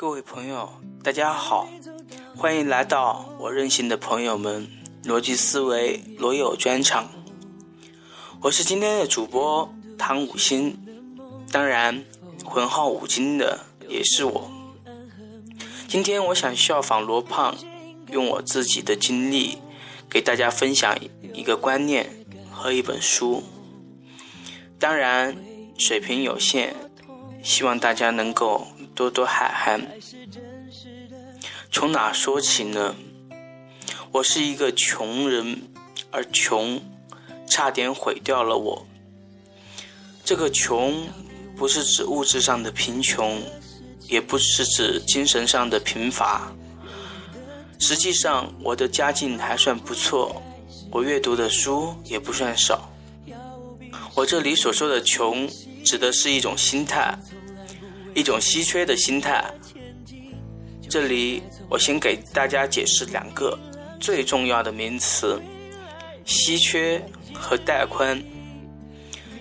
各位朋友，大家好，欢迎来到我任性的朋友们逻辑思维罗友专场。我是今天的主播唐五星，当然浑号五金的也是我。今天我想效仿罗胖，用我自己的经历给大家分享一个观念和一本书。当然水平有限，希望大家能够。多多海涵，从哪说起呢？我是一个穷人，而穷差点毁掉了我。这个穷不是指物质上的贫穷，也不是指精神上的贫乏。实际上，我的家境还算不错，我阅读的书也不算少。我这里所说的穷，指的是一种心态。一种稀缺的心态。这里我先给大家解释两个最重要的名词：稀缺和带宽。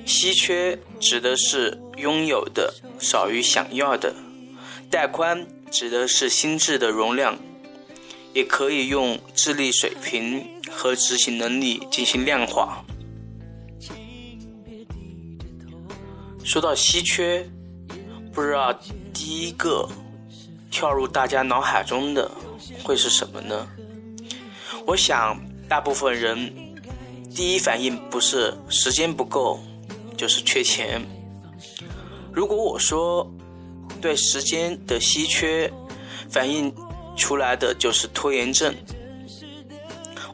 稀缺指的是拥有的少于想要的，带宽指的是心智的容量，也可以用智力水平和执行能力进行量化。说到稀缺。不知道第一个跳入大家脑海中的会是什么呢？我想大部分人第一反应不是时间不够，就是缺钱。如果我说对时间的稀缺反应出来的就是拖延症，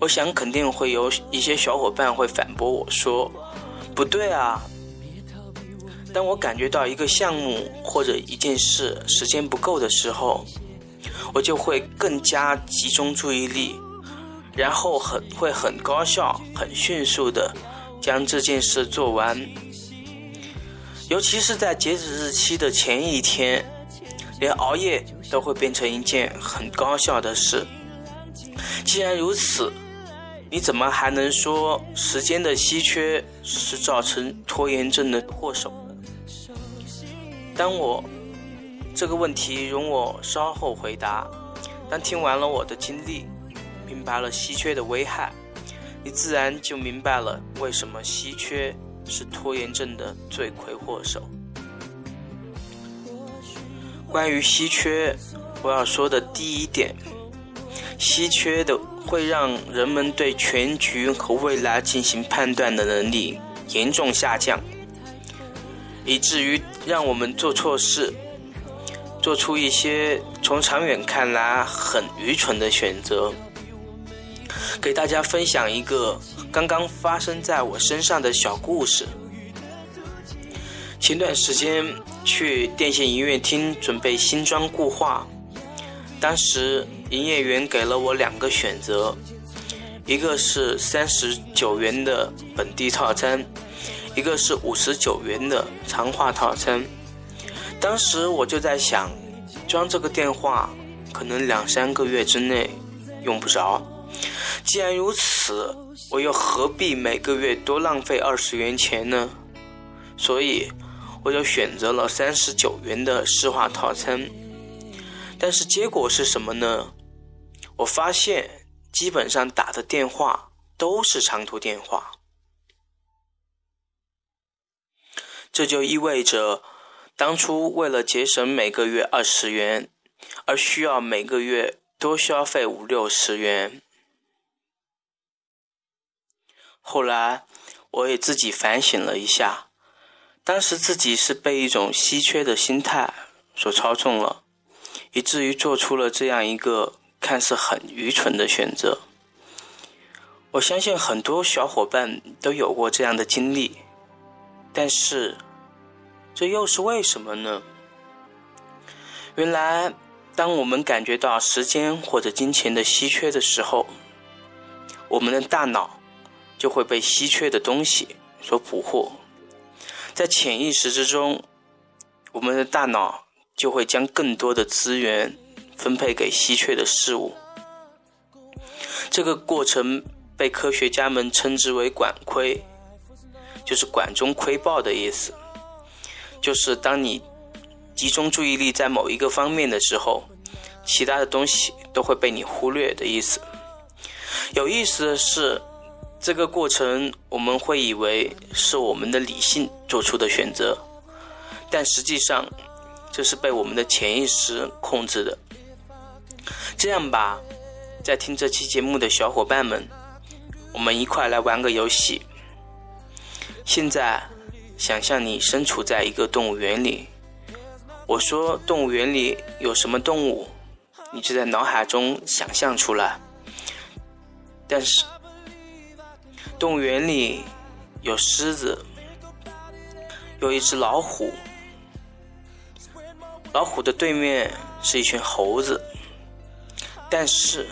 我想肯定会有一些小伙伴会反驳我说不对啊。当我感觉到一个项目或者一件事时间不够的时候，我就会更加集中注意力，然后很会很高效、很迅速的将这件事做完。尤其是在截止日期的前一天，连熬夜都会变成一件很高效的事。既然如此，你怎么还能说时间的稀缺是造成拖延症的祸首？当我这个问题容我稍后回答。当听完了我的经历，明白了稀缺的危害，你自然就明白了为什么稀缺是拖延症的罪魁祸首。关于稀缺，我要说的第一点，稀缺的会让人们对全局和未来进行判断的能力严重下降。以至于让我们做错事，做出一些从长远看来很愚蠢的选择。给大家分享一个刚刚发生在我身上的小故事。前段时间去电信营业厅准备新装固话，当时营业员给了我两个选择，一个是三十九元的本地套餐。一个是五十九元的长话套餐，当时我就在想，装这个电话可能两三个月之内用不着。既然如此，我又何必每个月多浪费二十元钱呢？所以我就选择了三十九元的市话套餐。但是结果是什么呢？我发现基本上打的电话都是长途电话。这就意味着，当初为了节省每个月二十元，而需要每个月多消费五六十元。后来，我也自己反省了一下，当时自己是被一种稀缺的心态所操纵了，以至于做出了这样一个看似很愚蠢的选择。我相信很多小伙伴都有过这样的经历。但是，这又是为什么呢？原来，当我们感觉到时间或者金钱的稀缺的时候，我们的大脑就会被稀缺的东西所捕获，在潜意识之中，我们的大脑就会将更多的资源分配给稀缺的事物。这个过程被科学家们称之为“管窥”。就是管中窥豹的意思，就是当你集中注意力在某一个方面的时候，其他的东西都会被你忽略的意思。有意思的是，这个过程我们会以为是我们的理性做出的选择，但实际上这是被我们的潜意识控制的。这样吧，在听这期节目的小伙伴们，我们一块来玩个游戏。现在，想象你身处在一个动物园里。我说动物园里有什么动物，你就在脑海中想象出来。但是，动物园里有狮子，有一只老虎，老虎的对面是一群猴子。但是，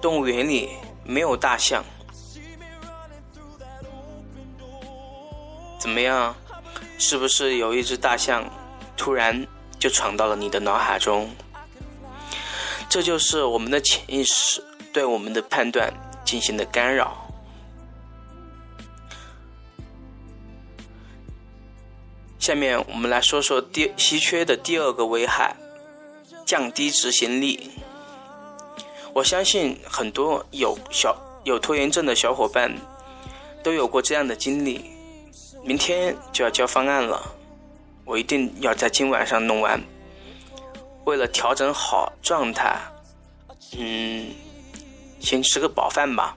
动物园里没有大象。怎么样？是不是有一只大象突然就闯到了你的脑海中？这就是我们的潜意识对我们的判断进行的干扰。下面我们来说说第稀缺的第二个危害：降低执行力。我相信很多有小有拖延症的小伙伴都有过这样的经历。明天就要交方案了，我一定要在今晚上弄完。为了调整好状态，嗯，先吃个饱饭吧，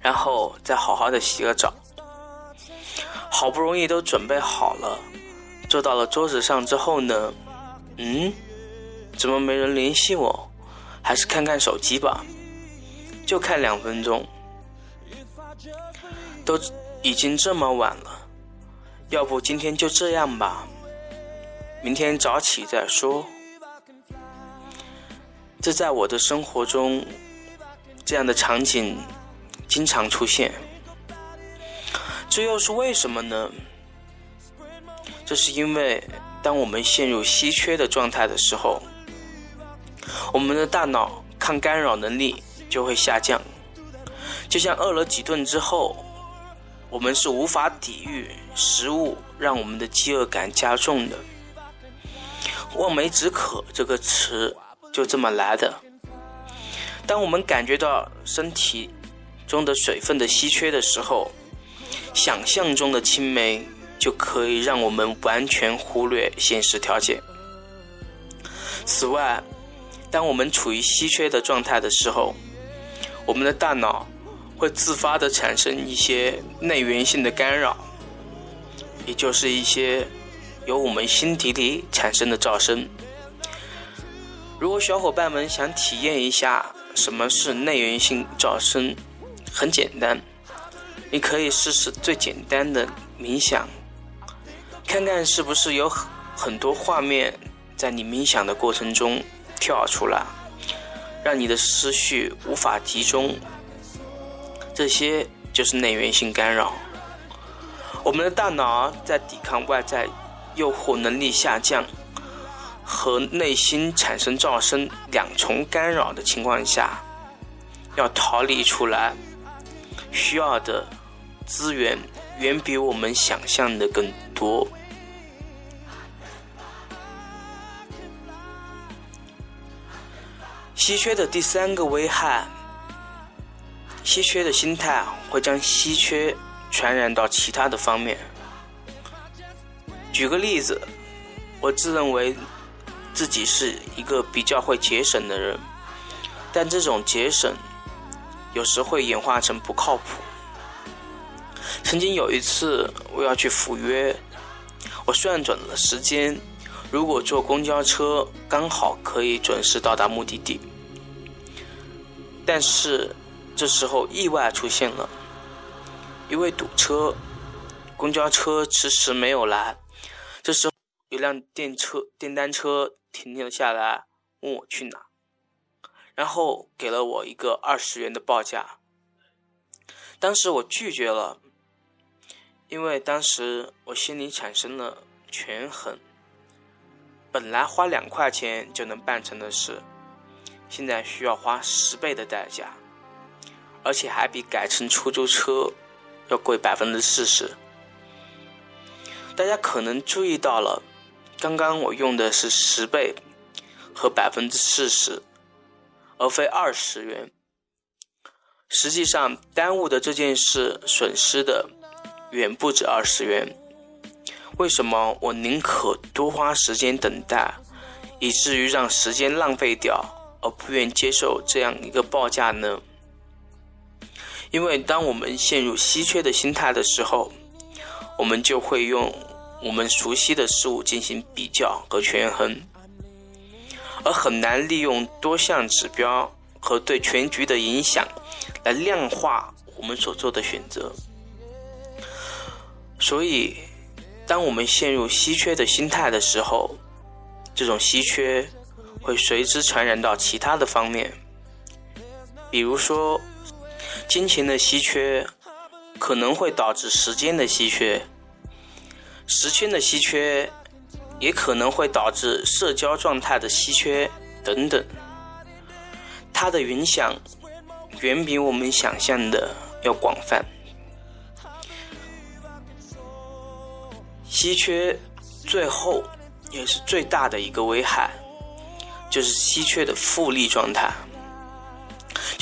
然后再好好的洗个澡。好不容易都准备好了，坐到了桌子上之后呢，嗯，怎么没人联系我？还是看看手机吧，就看两分钟，都。已经这么晚了，要不今天就这样吧，明天早起再说。这在我的生活中，这样的场景经常出现。这又是为什么呢？这是因为当我们陷入稀缺的状态的时候，我们的大脑抗干扰能力就会下降，就像饿了几顿之后。我们是无法抵御食物让我们的饥饿感加重的。望梅止渴这个词就这么来的。当我们感觉到身体中的水分的稀缺的时候，想象中的青梅就可以让我们完全忽略现实条件。此外，当我们处于稀缺的状态的时候，我们的大脑。会自发的产生一些内源性的干扰，也就是一些由我们心底里产生的噪声。如果小伙伴们想体验一下什么是内源性噪声，很简单，你可以试试最简单的冥想，看看是不是有很很多画面在你冥想的过程中跳出来，让你的思绪无法集中。这些就是内源性干扰。我们的大脑在抵抗外在诱惑能力下降和内心产生噪声两重干扰的情况下，要逃离出来，需要的资源远比我们想象的更多。稀缺的第三个危害。稀缺的心态啊会将稀缺传染到其他的方面。举个例子，我自认为自己是一个比较会节省的人，但这种节省有时会演化成不靠谱。曾经有一次我要去赴约，我算准了时间，如果坐公交车刚好可以准时到达目的地，但是。这时候意外出现了，因为堵车，公交车迟迟没有来。这时候，有辆电车、电单车停了下来，问我去哪，然后给了我一个二十元的报价。当时我拒绝了，因为当时我心里产生了权衡。本来花两块钱就能办成的事，现在需要花十倍的代价。而且还比改成出租车要贵百分之四十。大家可能注意到了，刚刚我用的是十倍和百分之四十，而非二十元。实际上，耽误的这件事损失的远不止二十元。为什么我宁可多花时间等待，以至于让时间浪费掉，而不愿接受这样一个报价呢？因为当我们陷入稀缺的心态的时候，我们就会用我们熟悉的事物进行比较和权衡，而很难利用多项指标和对全局的影响。来量化我们所做的选择，所以，当我们陷入稀缺的心态的时候，这种稀缺会随之传染到其他的方面。比如说，金钱的稀缺可能会导致时间的稀缺，时间的稀缺也可能会导致社交状态的稀缺等等，它的影响。远比我们想象的要广泛。稀缺最后也是最大的一个危害，就是稀缺的复利状态，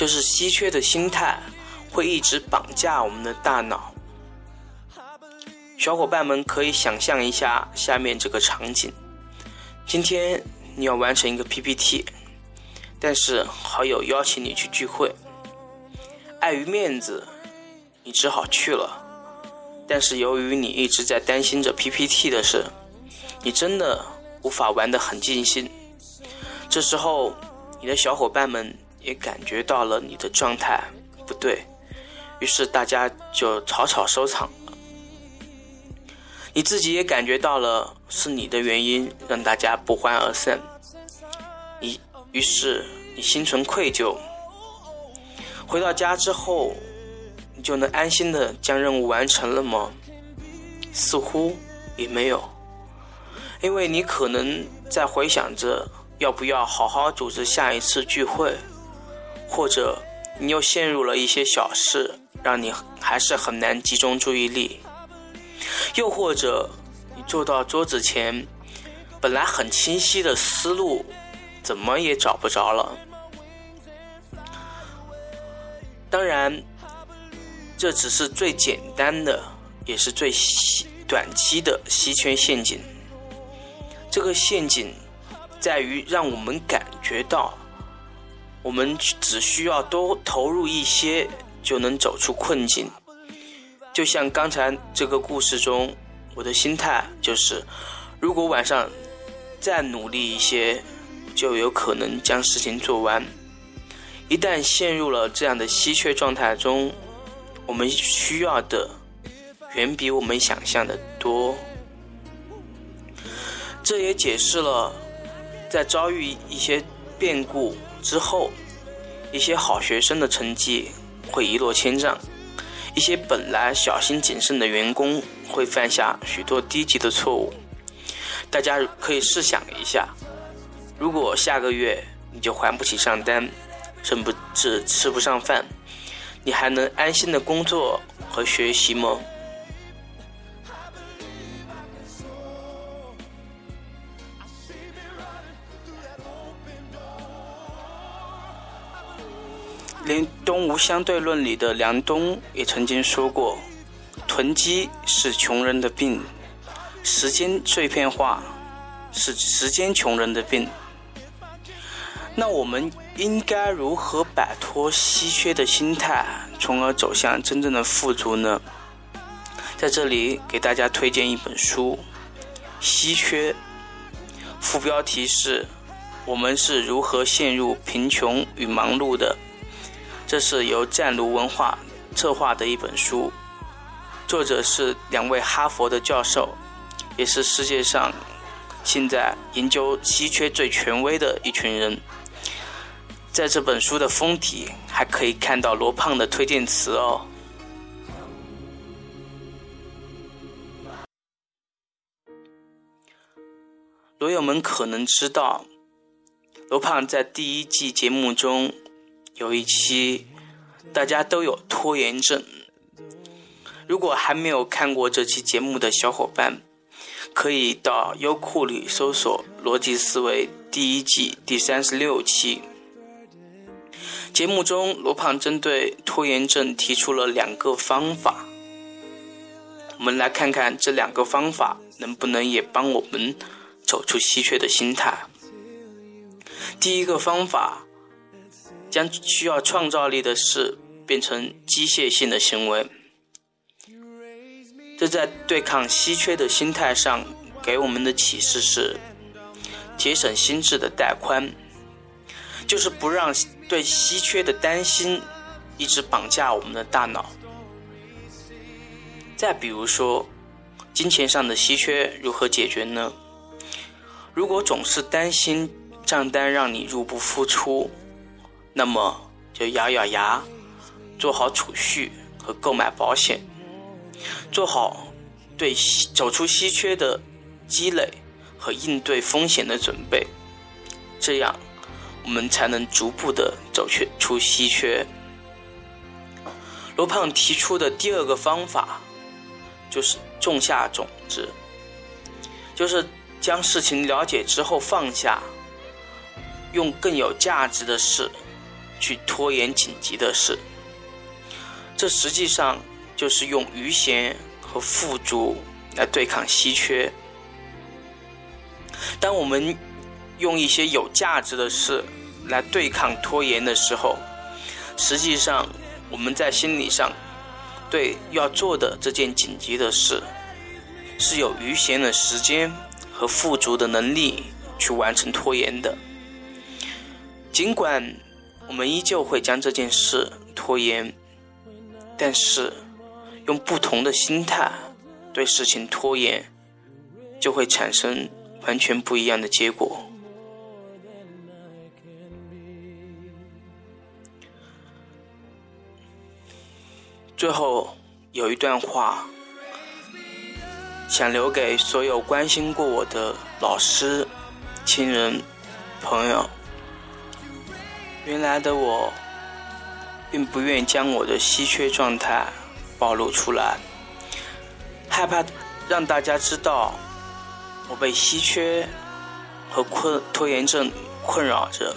就是稀缺的心态会一直绑架我们的大脑。小伙伴们可以想象一下下面这个场景：今天你要完成一个 PPT，但是好友邀请你去聚会。碍于面子，你只好去了。但是由于你一直在担心着 PPT 的事，你真的无法玩得很尽兴。这时候，你的小伙伴们也感觉到了你的状态不对，于是大家就草草收场了。你自己也感觉到了是你的原因让大家不欢而散，你于是你心存愧疚。回到家之后，你就能安心的将任务完成了吗？似乎也没有，因为你可能在回想着要不要好好组织下一次聚会，或者你又陷入了一些小事，让你还是很难集中注意力，又或者你坐到桌子前，本来很清晰的思路，怎么也找不着了。当然，这只是最简单的，也是最短期的稀缺陷阱。这个陷阱在于让我们感觉到，我们只需要多投入一些，就能走出困境。就像刚才这个故事中，我的心态就是：如果晚上再努力一些，就有可能将事情做完。一旦陷入了这样的稀缺状态中，我们需要的远比我们想象的多。这也解释了，在遭遇一些变故之后，一些好学生的成绩会一落千丈，一些本来小心谨慎的员工会犯下许多低级的错误。大家可以试想一下，如果下个月你就还不起账单。甚至吃不上饭，你还能安心的工作和学习吗？连《东吴相对论》里的梁冬也曾经说过：“囤积是穷人的病，时间碎片化是时间穷人的病。”那我们应该如何摆脱稀缺的心态，从而走向真正的富足呢？在这里给大家推荐一本书，《稀缺》，副标题是“我们是如何陷入贫穷与忙碌的”。这是由湛卢文化策划的一本书，作者是两位哈佛的教授，也是世界上现在研究稀缺最权威的一群人。在这本书的封底还可以看到罗胖的推荐词哦。罗友们可能知道，罗胖在第一季节目中有一期，大家都有拖延症。如果还没有看过这期节目的小伙伴，可以到优酷里搜索《逻辑思维》第一季第三十六期。节目中，罗胖针对拖延症提出了两个方法，我们来看看这两个方法能不能也帮我们走出稀缺的心态。第一个方法，将需要创造力的事变成机械性的行为。这在对抗稀缺的心态上给我们的启示是：节省心智的带宽，就是不让对稀缺的担心一直绑架我们的大脑。再比如说，金钱上的稀缺如何解决呢？如果总是担心账单让你入不敷出，那么就咬咬牙，做好储蓄和购买保险。做好对走出稀缺的积累和应对风险的准备，这样我们才能逐步的走出稀缺。罗胖提出的第二个方法就是种下种子，就是将事情了解之后放下，用更有价值的事去拖延紧急的事。这实际上。就是用余弦和富足来对抗稀缺。当我们用一些有价值的事来对抗拖延的时候，实际上我们在心理上对要做的这件紧急的事是有余弦的时间和富足的能力去完成拖延的。尽管我们依旧会将这件事拖延，但是。用不同的心态对事情拖延，就会产生完全不一样的结果。最后有一段话，想留给所有关心过我的老师、亲人、朋友。原来的我，并不愿将我的稀缺状态。暴露出来，害怕让大家知道我被稀缺和困拖延症困扰着，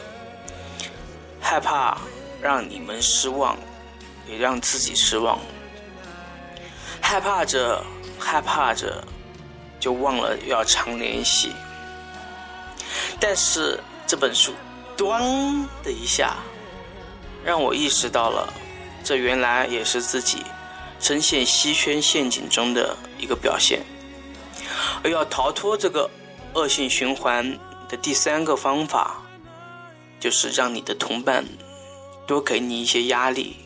害怕让你们失望，也让自己失望，害怕着害怕着就忘了要常联系。但是这本书“咣”的一下，让我意识到了，这原来也是自己。深陷稀缺陷阱中的一个表现，而要逃脱这个恶性循环的第三个方法，就是让你的同伴多给你一些压力。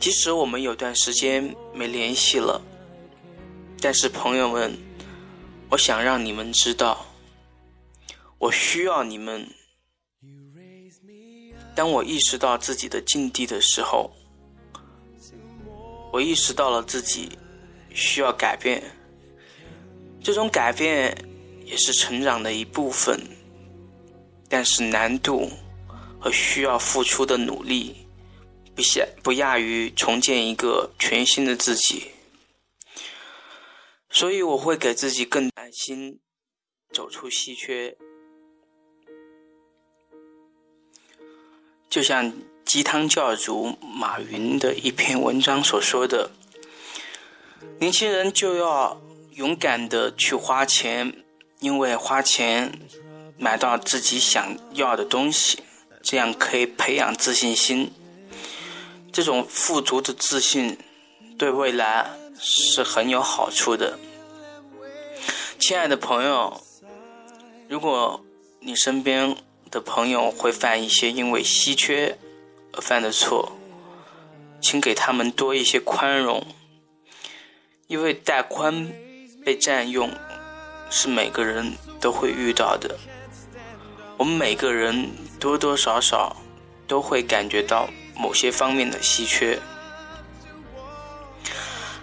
即使我们有段时间没联系了，但是朋友们，我想让你们知道，我需要你们。当我意识到自己的境地的时候。我意识到了自己需要改变，这种改变也是成长的一部分，但是难度和需要付出的努力不下不亚于重建一个全新的自己，所以我会给自己更耐心，走出稀缺，就像。鸡汤教主马云的一篇文章所说的：“年轻人就要勇敢的去花钱，因为花钱买到自己想要的东西，这样可以培养自信心。这种富足的自信对未来是很有好处的。”亲爱的朋友，如果你身边的朋友会犯一些因为稀缺，而犯的错，请给他们多一些宽容，因为带宽被占用是每个人都会遇到的。我们每个人多多少少都会感觉到某些方面的稀缺。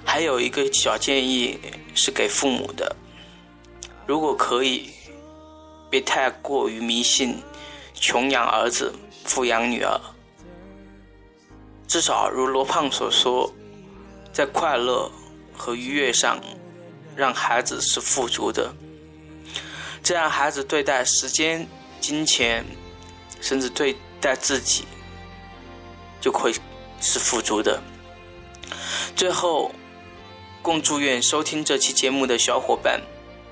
还有一个小建议是给父母的：如果可以，别太过于迷信，穷养儿子，富养女儿。至少如罗胖所说，在快乐和愉悦上让孩子是富足的，这样孩子对待时间、金钱，甚至对待自己，就会是富足的。最后，共祝愿收听这期节目的小伙伴，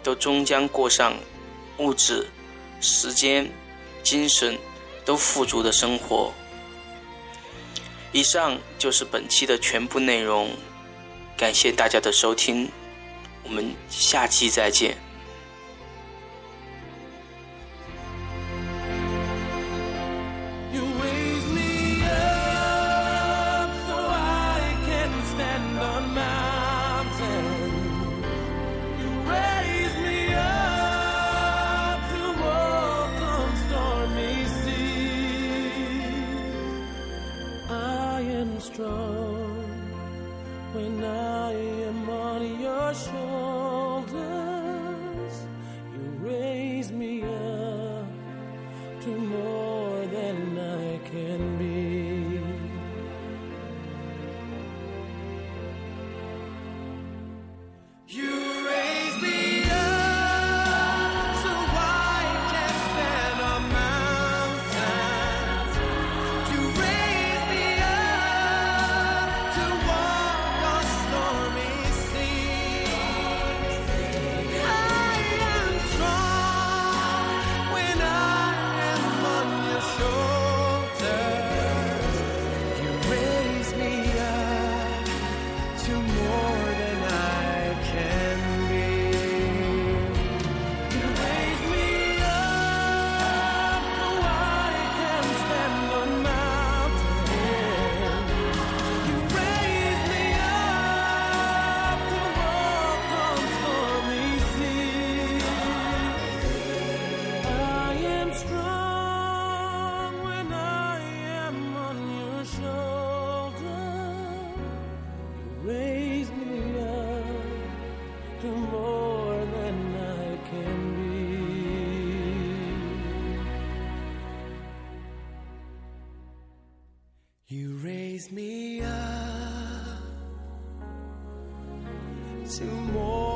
都终将过上物质、时间、精神都富足的生活。以上就是本期的全部内容，感谢大家的收听，我们下期再见。Me up to more